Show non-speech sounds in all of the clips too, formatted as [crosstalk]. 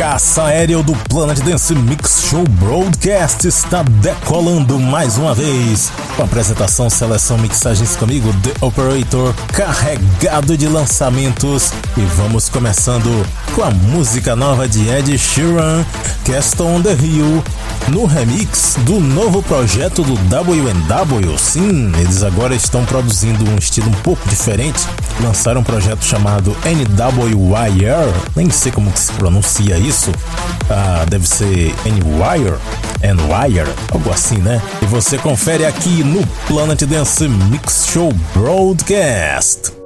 Caça aéreo do Planet Dance Mix Show Broadcast está decolando mais uma vez. Com apresentação, seleção, mixagens comigo, The Operator, carregado de lançamentos. E vamos começando com a música nova de Ed Sheeran, Cast on the Hill, no remix do novo projeto do WNW. Sim, eles agora estão produzindo um estilo um pouco diferente. Lançaram um projeto chamado NWYR, nem sei como se pronuncia isso. Ah, deve ser N-Wire, N-Wire, algo assim, né? E você confere aqui no Planet Dance Mix Show Broadcast.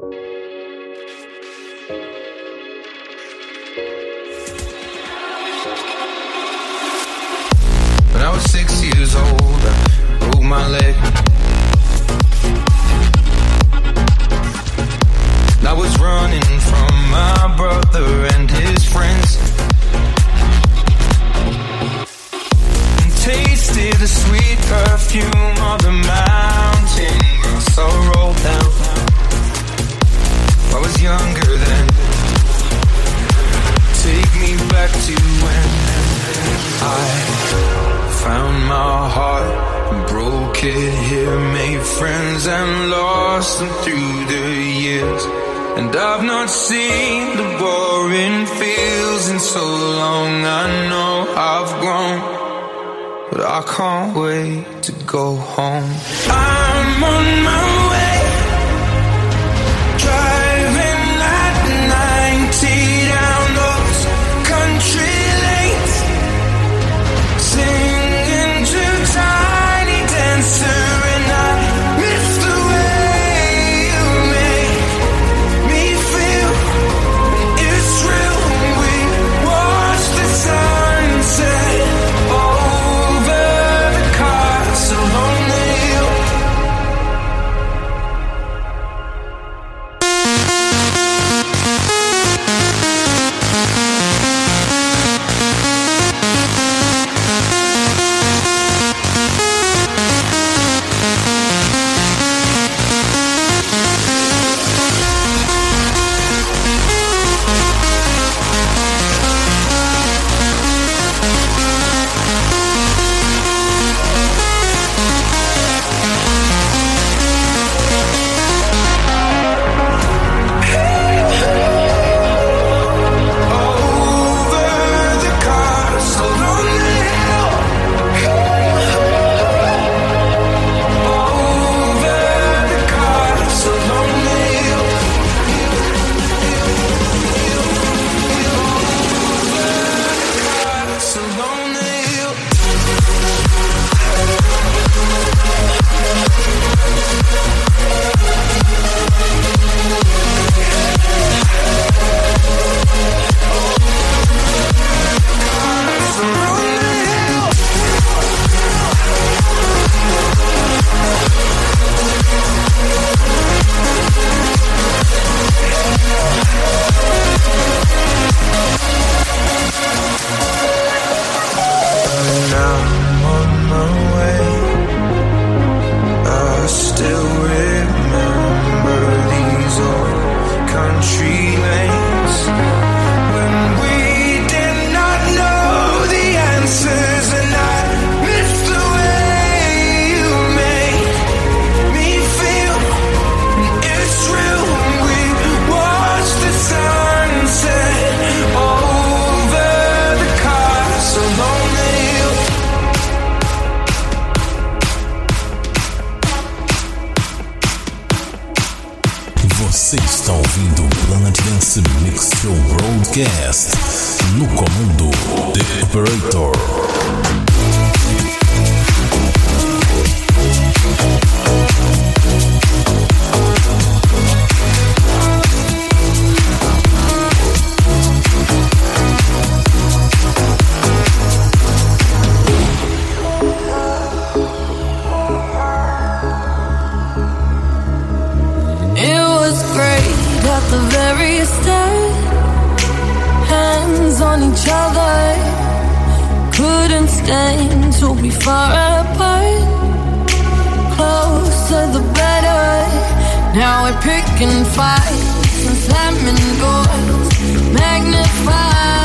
the very start. Hands on each other, couldn't stand to be far apart. Closer the better. Now we're picking fights and slamming doors, magnified.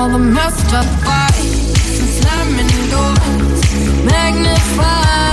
all the messed up fights and slamming doors, magnify.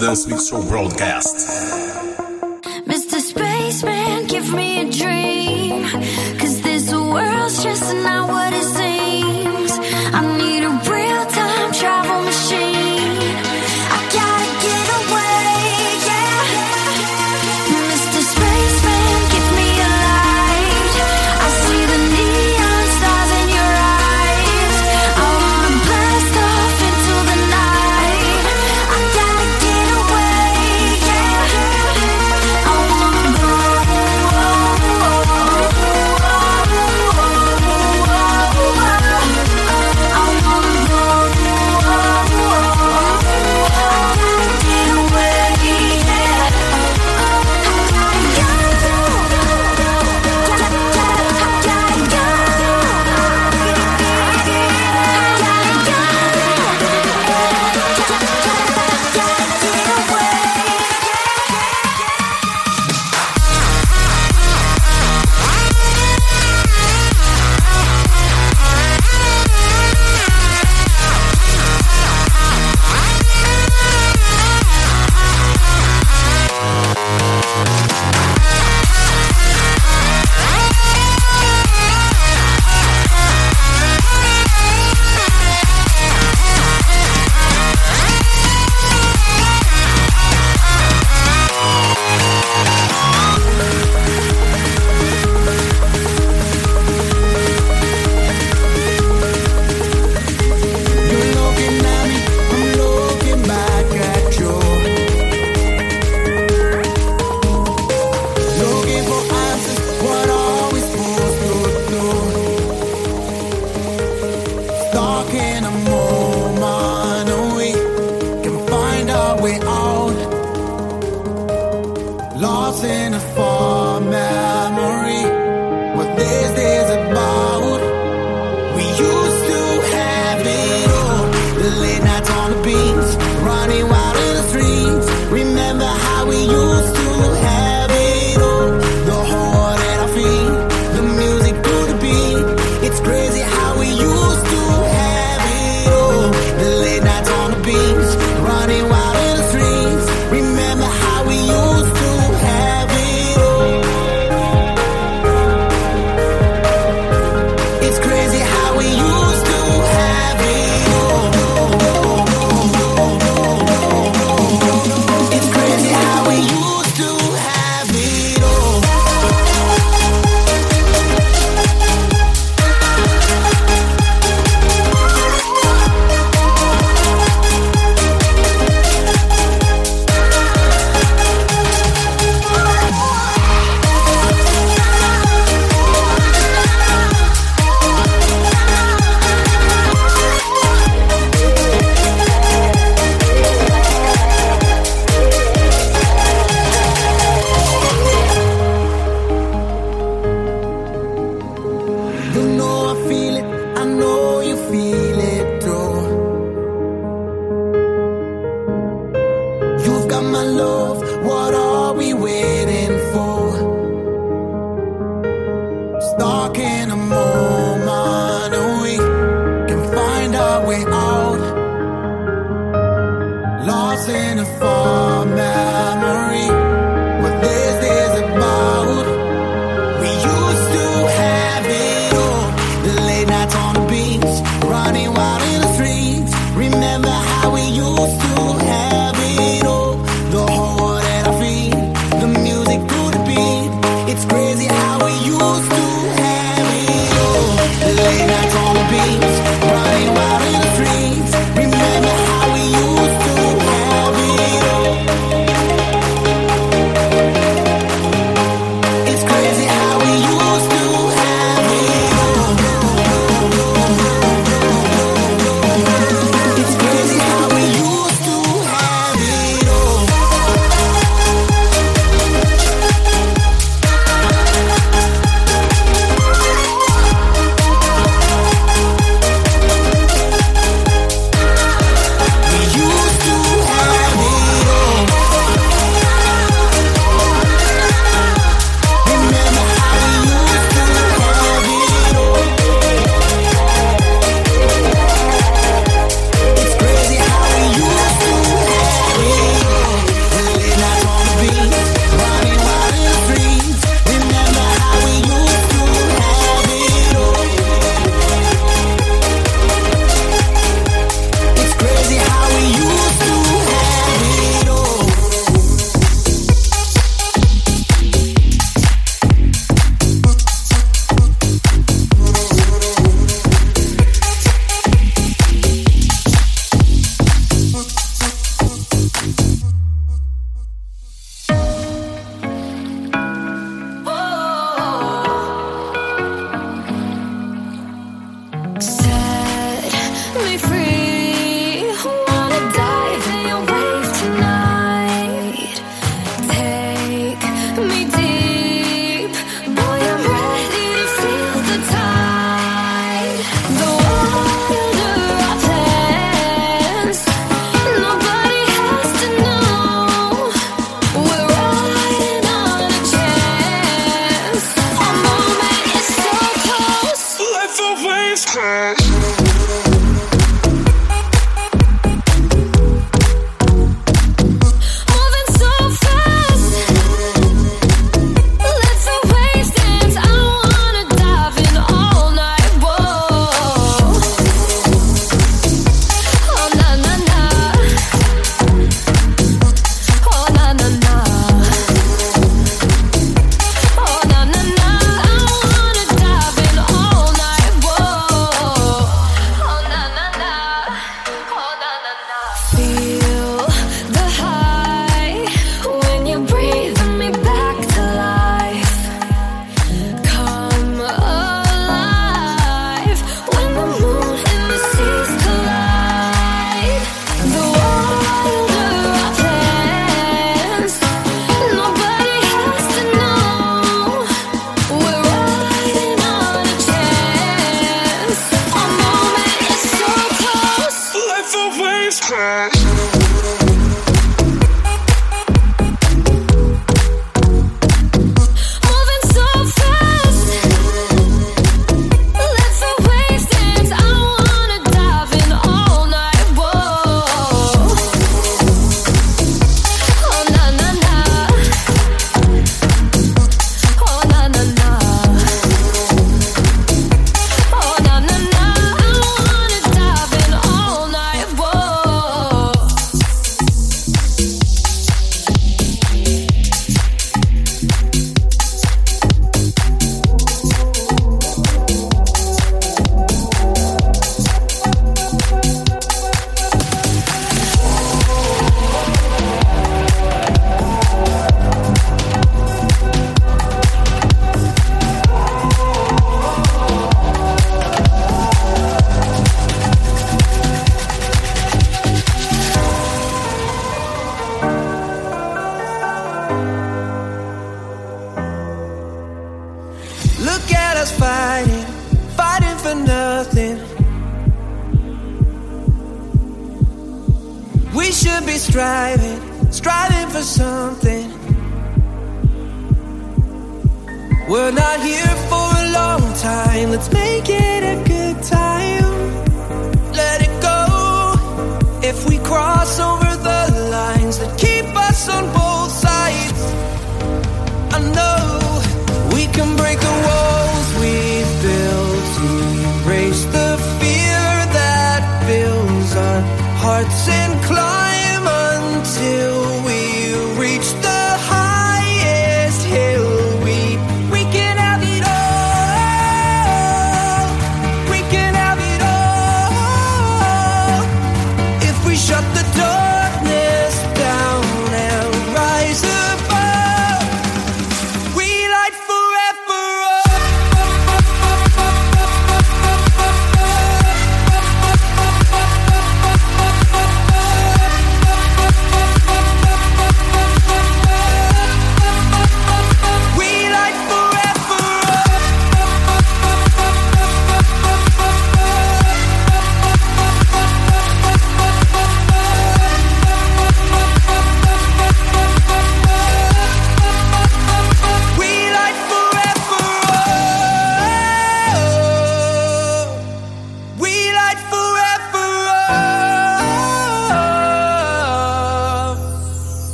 Dance Mix Show broadcast. Mr. Spaceman, give me a dream. Cause this world's just not what find our way out. Lost in a fog.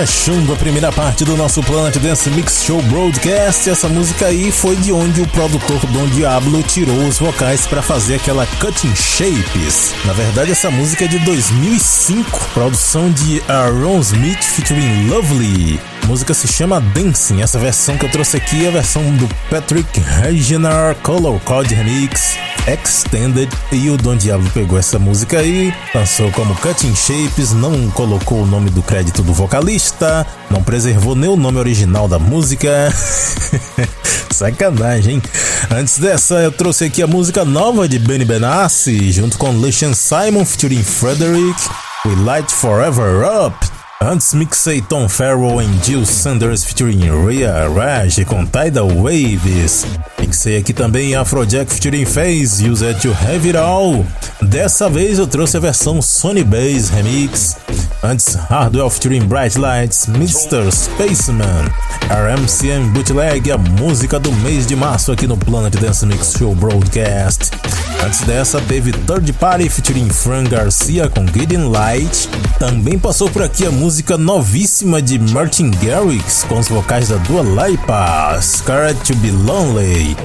Fechando a primeira parte do nosso Planet Dance Mix Show Broadcast, essa música aí foi de onde o produtor Don Diablo tirou os vocais para fazer aquela Cutting Shapes. Na verdade, essa música é de 2005, produção de Aaron Smith featuring Lovely. A música se chama Dancing. Essa versão que eu trouxe aqui é a versão do Patrick Reginar Color Code Remix Extended e o Don Diablo pegou essa música aí, lançou como Cutting Shapes, não colocou o nome do crédito do vocalista, não preservou nem o nome original da música. [laughs] Sacanagem, hein? Antes dessa, eu trouxe aqui a música nova de Benny Benassi, junto com Lucian Simon featuring Frederick, We Light Forever Up. Antes mixei Tom Farrell em Jill Sanders featuring Rhea Raj com Tidal Waves. Mixei aqui também Afrojack featuring Phase, Use It to Have It All. Dessa vez eu trouxe a versão Sony Bass Remix. Antes Hardwell featuring Bright Lights, Mr. Spaceman. RMCM Bootleg, a música do mês de março aqui no Planet Dance Mix Show Broadcast. Antes dessa, teve Third Party featuring Fran Garcia com Gideon Light. Também passou por aqui a música novíssima de Martin Garrix com os vocais da Dua Lipa, Scared to Be Lonely.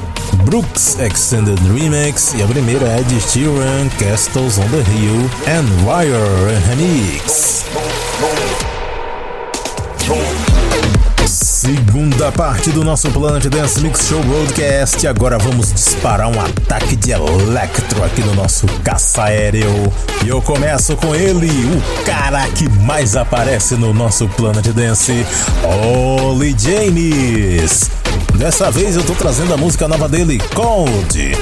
Brooks Extended Remix e a primeira é de Sheeran, Castles on the Hill and Wire Remix. Segunda parte do nosso Planet Dance Mix Show Broadcast. Agora vamos disparar um ataque de electro aqui no nosso caça aéreo. E eu começo com ele, o cara que mais aparece no nosso Planet Dance, Oli James. Dessa vez eu tô trazendo a música nova dele, Cold.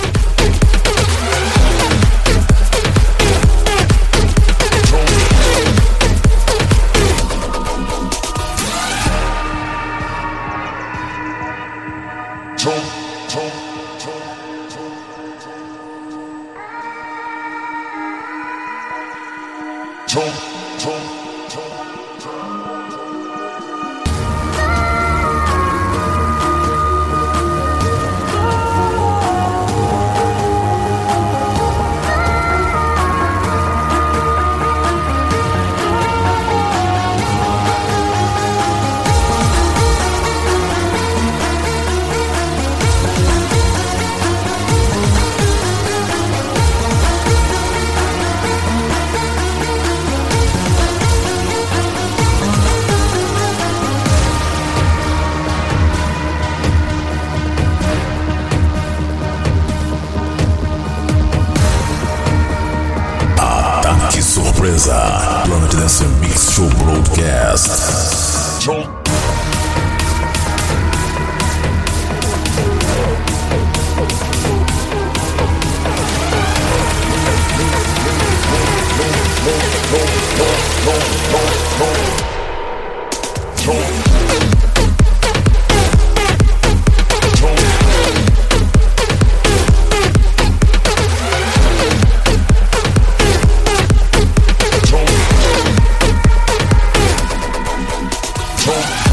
Talk.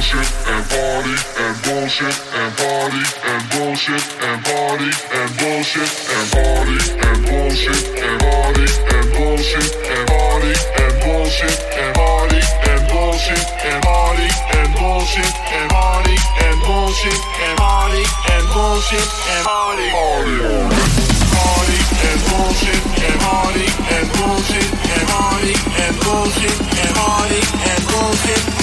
bullshit and party and bullshit and party and bullshit and party and bullshit and party and bullshit and party and bullshit and party and bullshit and party and bullshit and party and bullshit and party and bullshit and party and bullshit and party party and bullshit and party and bullshit and party and bullshit and party and bullshit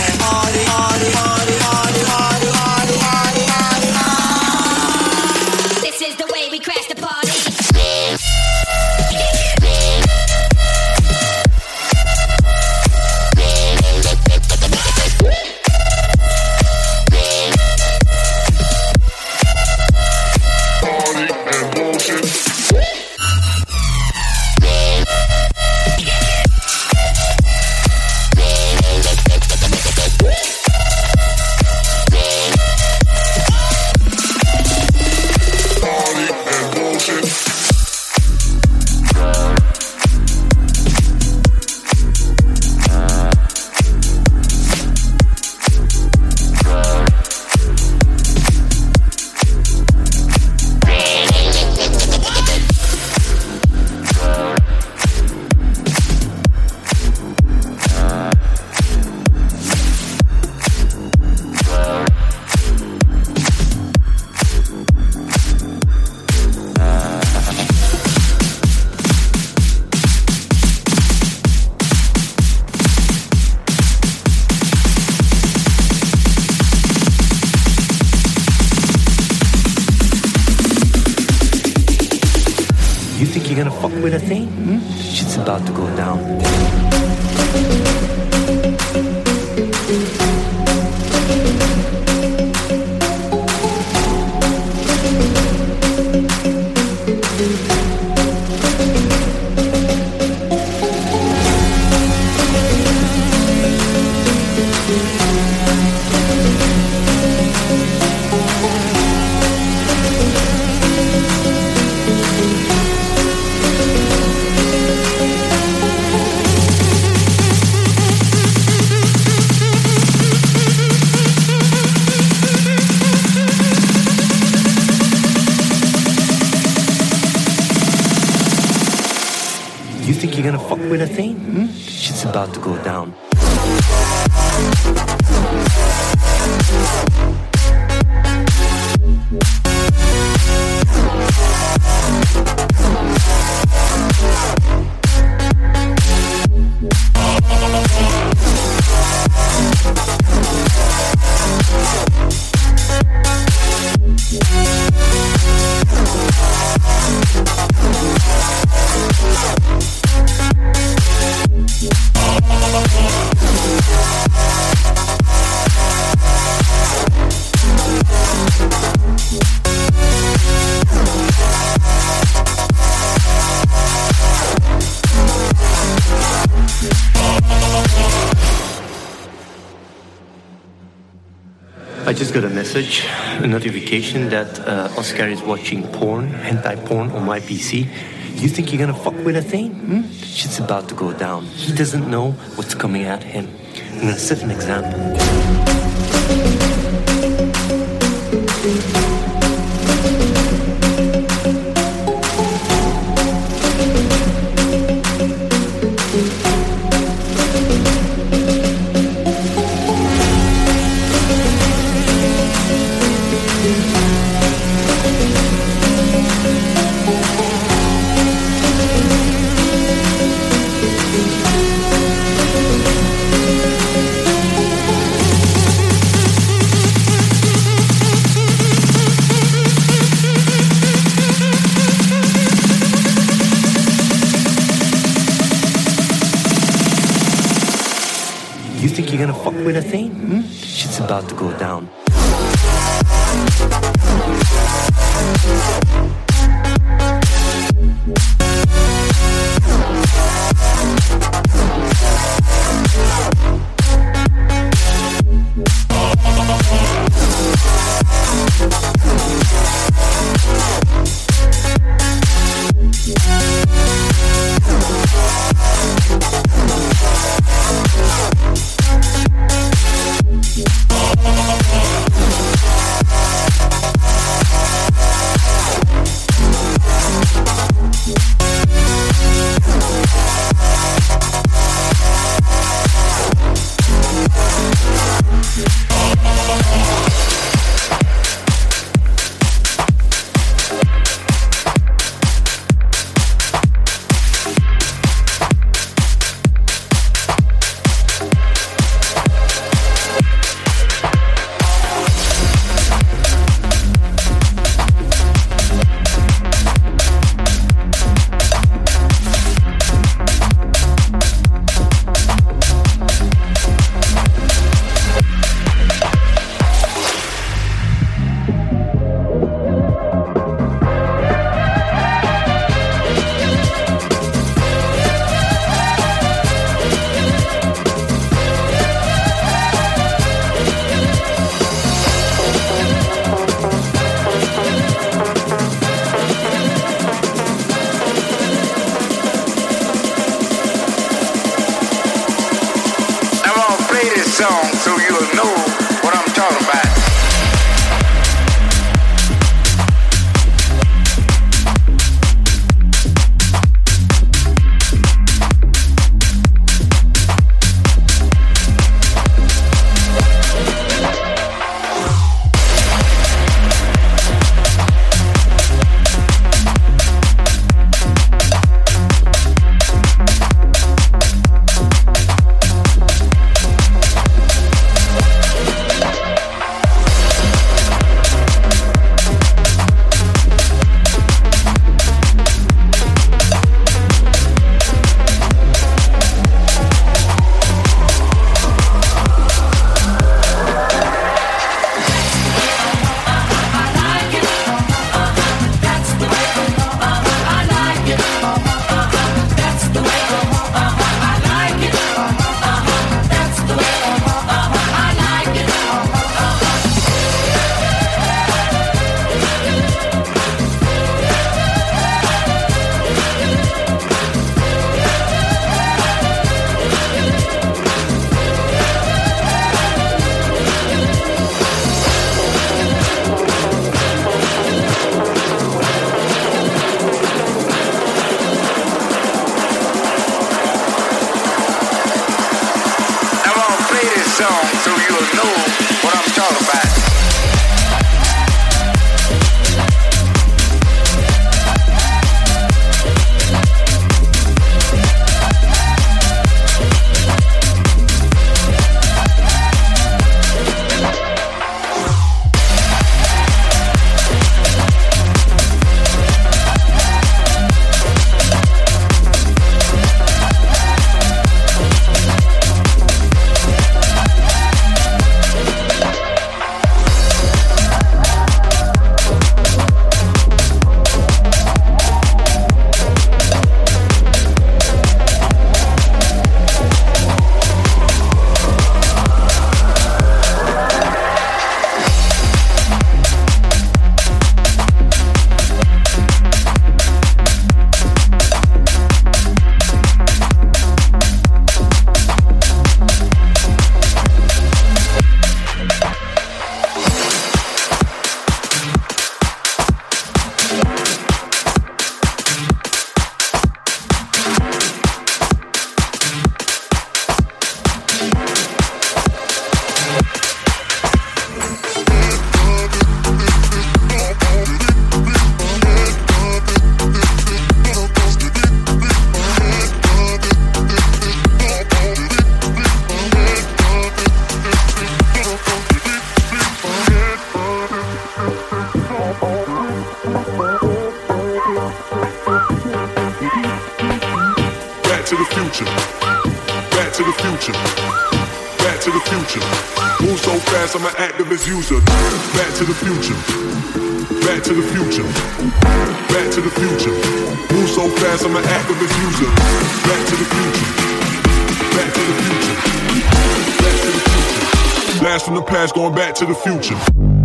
You think you're gonna fuck with a thing? Hmm? Shit's about to go down. About to go down. A notification that uh, Oscar is watching porn, hentai porn on my PC. You think you're gonna fuck with a thing? Hmm? Shit's about to go down. He doesn't know what's coming at him. I'm gonna set an example. About to go down. to the future. Back to the future. Back to the future. Move so fast, I'm an activist user. Back to the future. Back to the future. Back to the future. Move so fast, I'm an activist user. Back to the future. Back to the future. Back to the future. Blast from the past, going back to the future.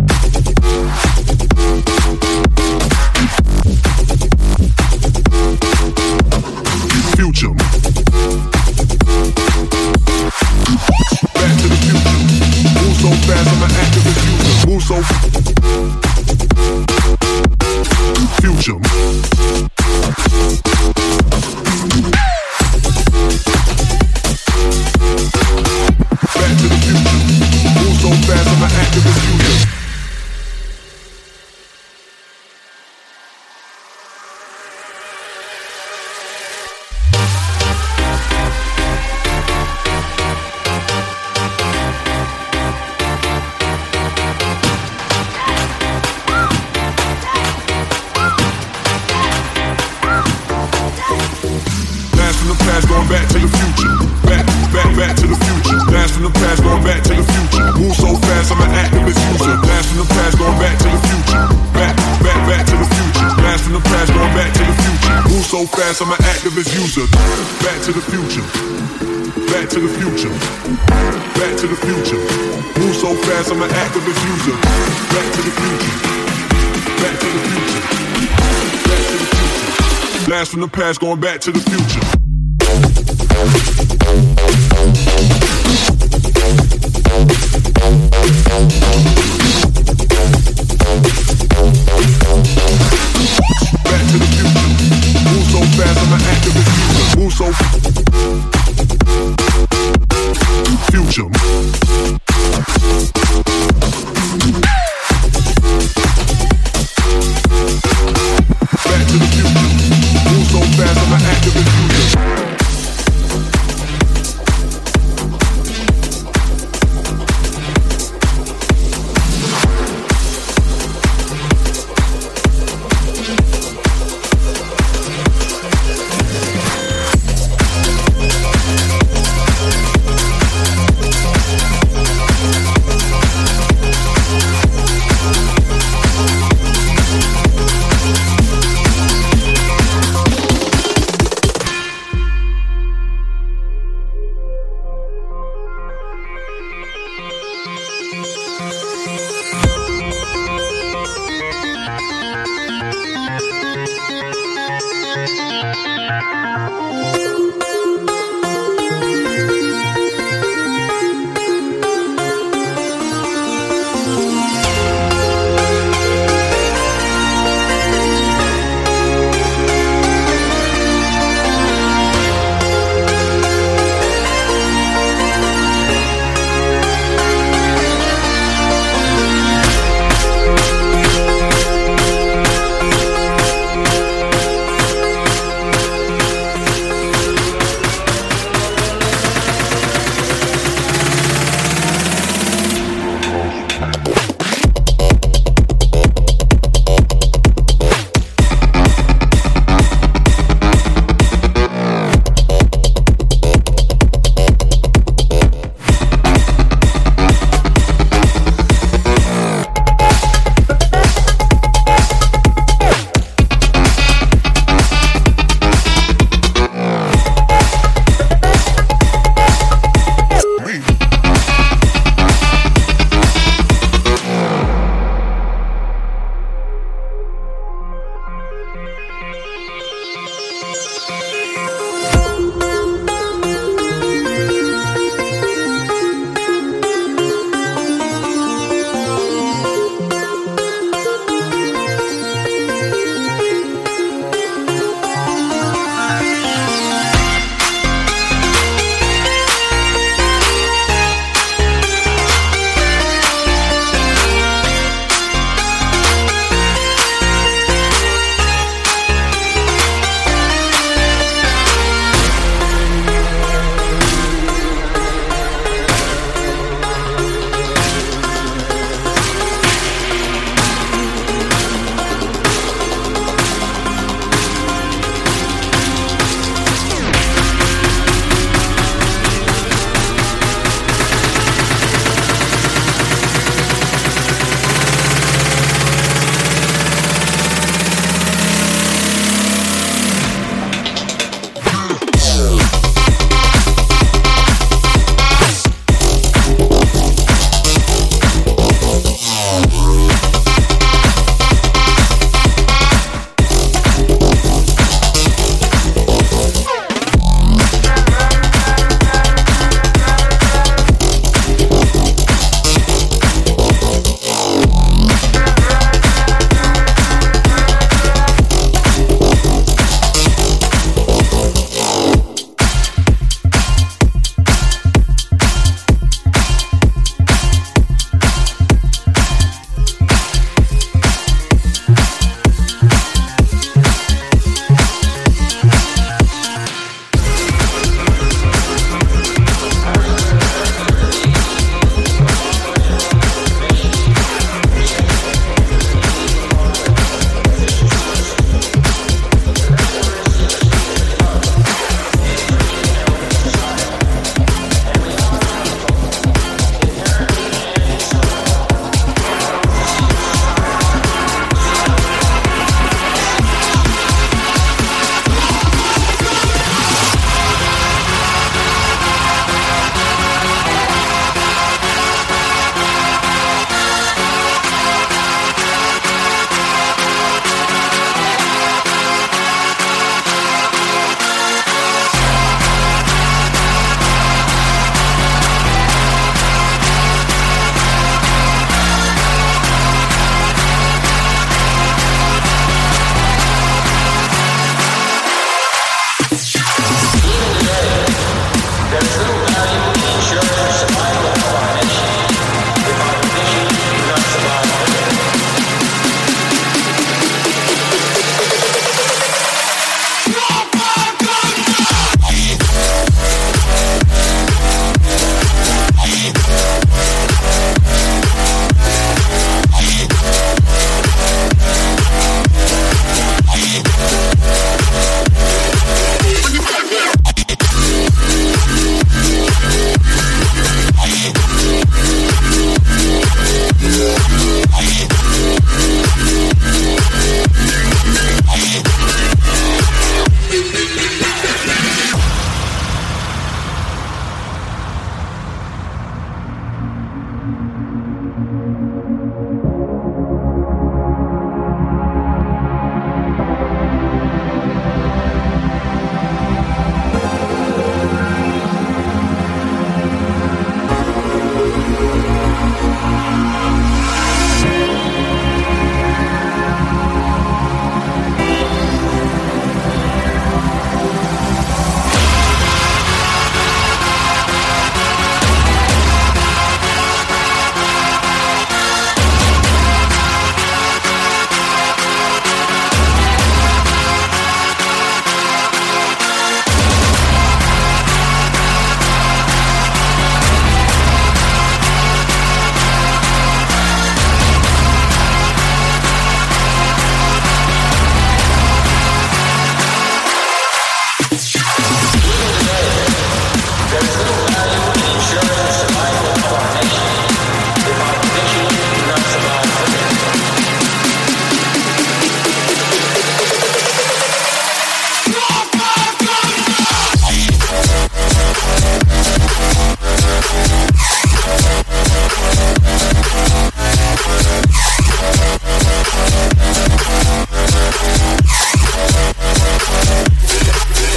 past going back to the future.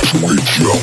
Sweet Joe.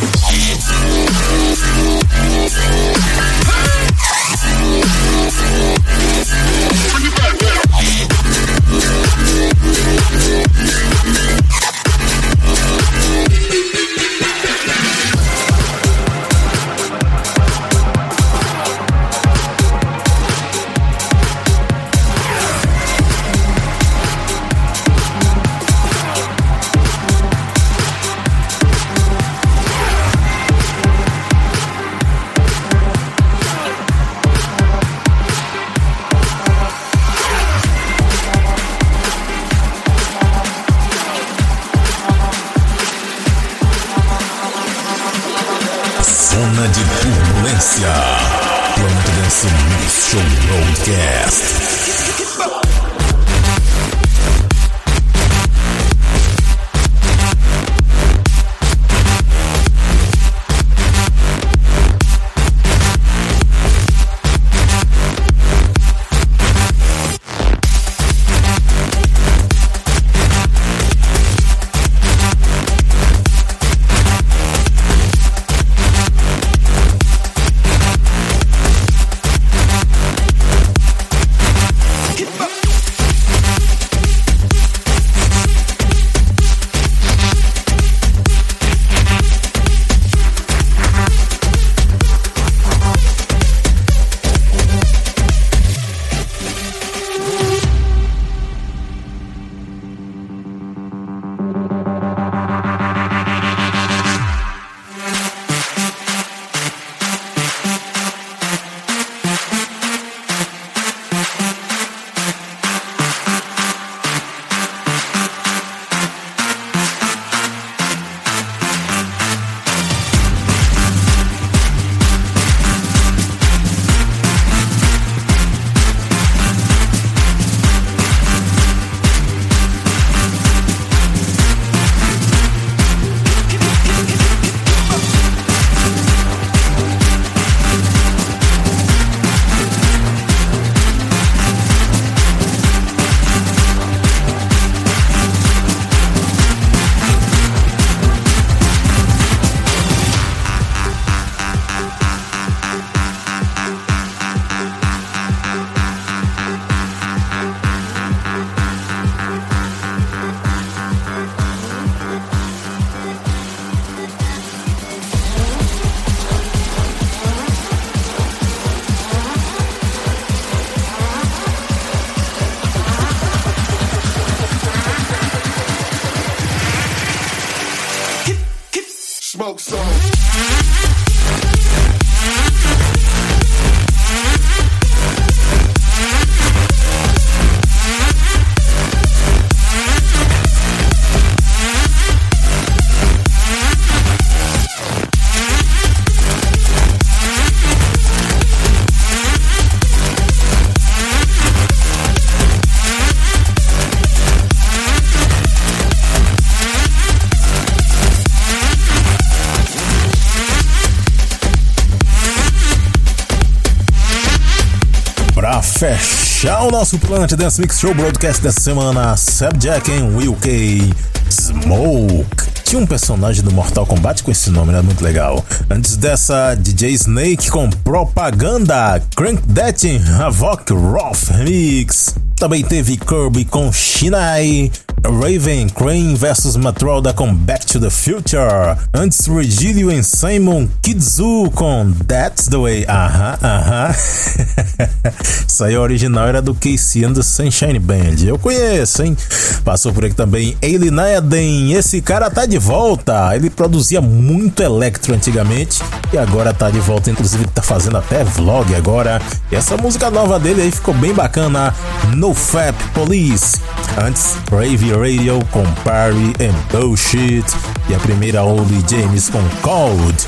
Nosso Planet Dance Mix Show Broadcast dessa semana, Subjack Will K. Smoke. Tinha um personagem do Mortal Kombat com esse nome, era muito legal. Antes dessa, DJ Snake com Propaganda, Crank That in Havoc Roth Remix. Também teve Kirby com Shinai, Raven Crane vs Matrolda com Back to the Future. Antes, Regilio e Simon Kidzu com That's the Way. Aham, aham. [laughs] Isso aí, a original era do Casey and the Sunshine Band. Eu conheço, hein? Passou por aqui também Ailey Nayaden. Esse cara tá de volta. Ele produzia muito electro antigamente e agora tá de volta. Inclusive, tá fazendo até vlog agora. E essa música nova dele aí ficou bem bacana. No Fap Police. Antes, Rave Radio com Party and Bullshit. E a primeira, Only James com Cold.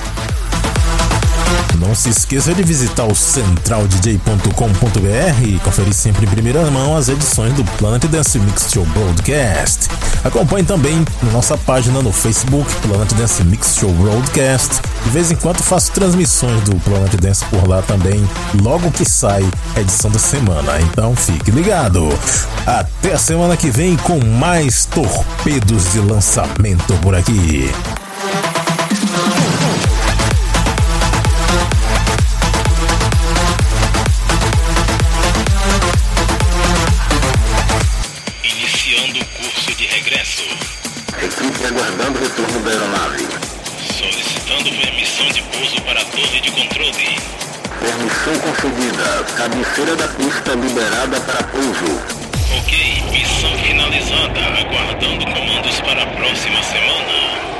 Não se esqueça de visitar o centraldj.com.br e conferir sempre em primeira mão as edições do Planet Dance Mix Show Broadcast. Acompanhe também nossa página no Facebook, Planet Dance Mix Show Broadcast. De vez em quando faço transmissões do Planet Dance por lá também, logo que sai a edição da semana. Então fique ligado. Até a semana que vem com mais torpedos de lançamento por aqui. Para a torre de controle. Permissão concedida. Cabeceira da pista liberada para pouso. Ok, missão finalizada. Aguardando comandos para a próxima semana.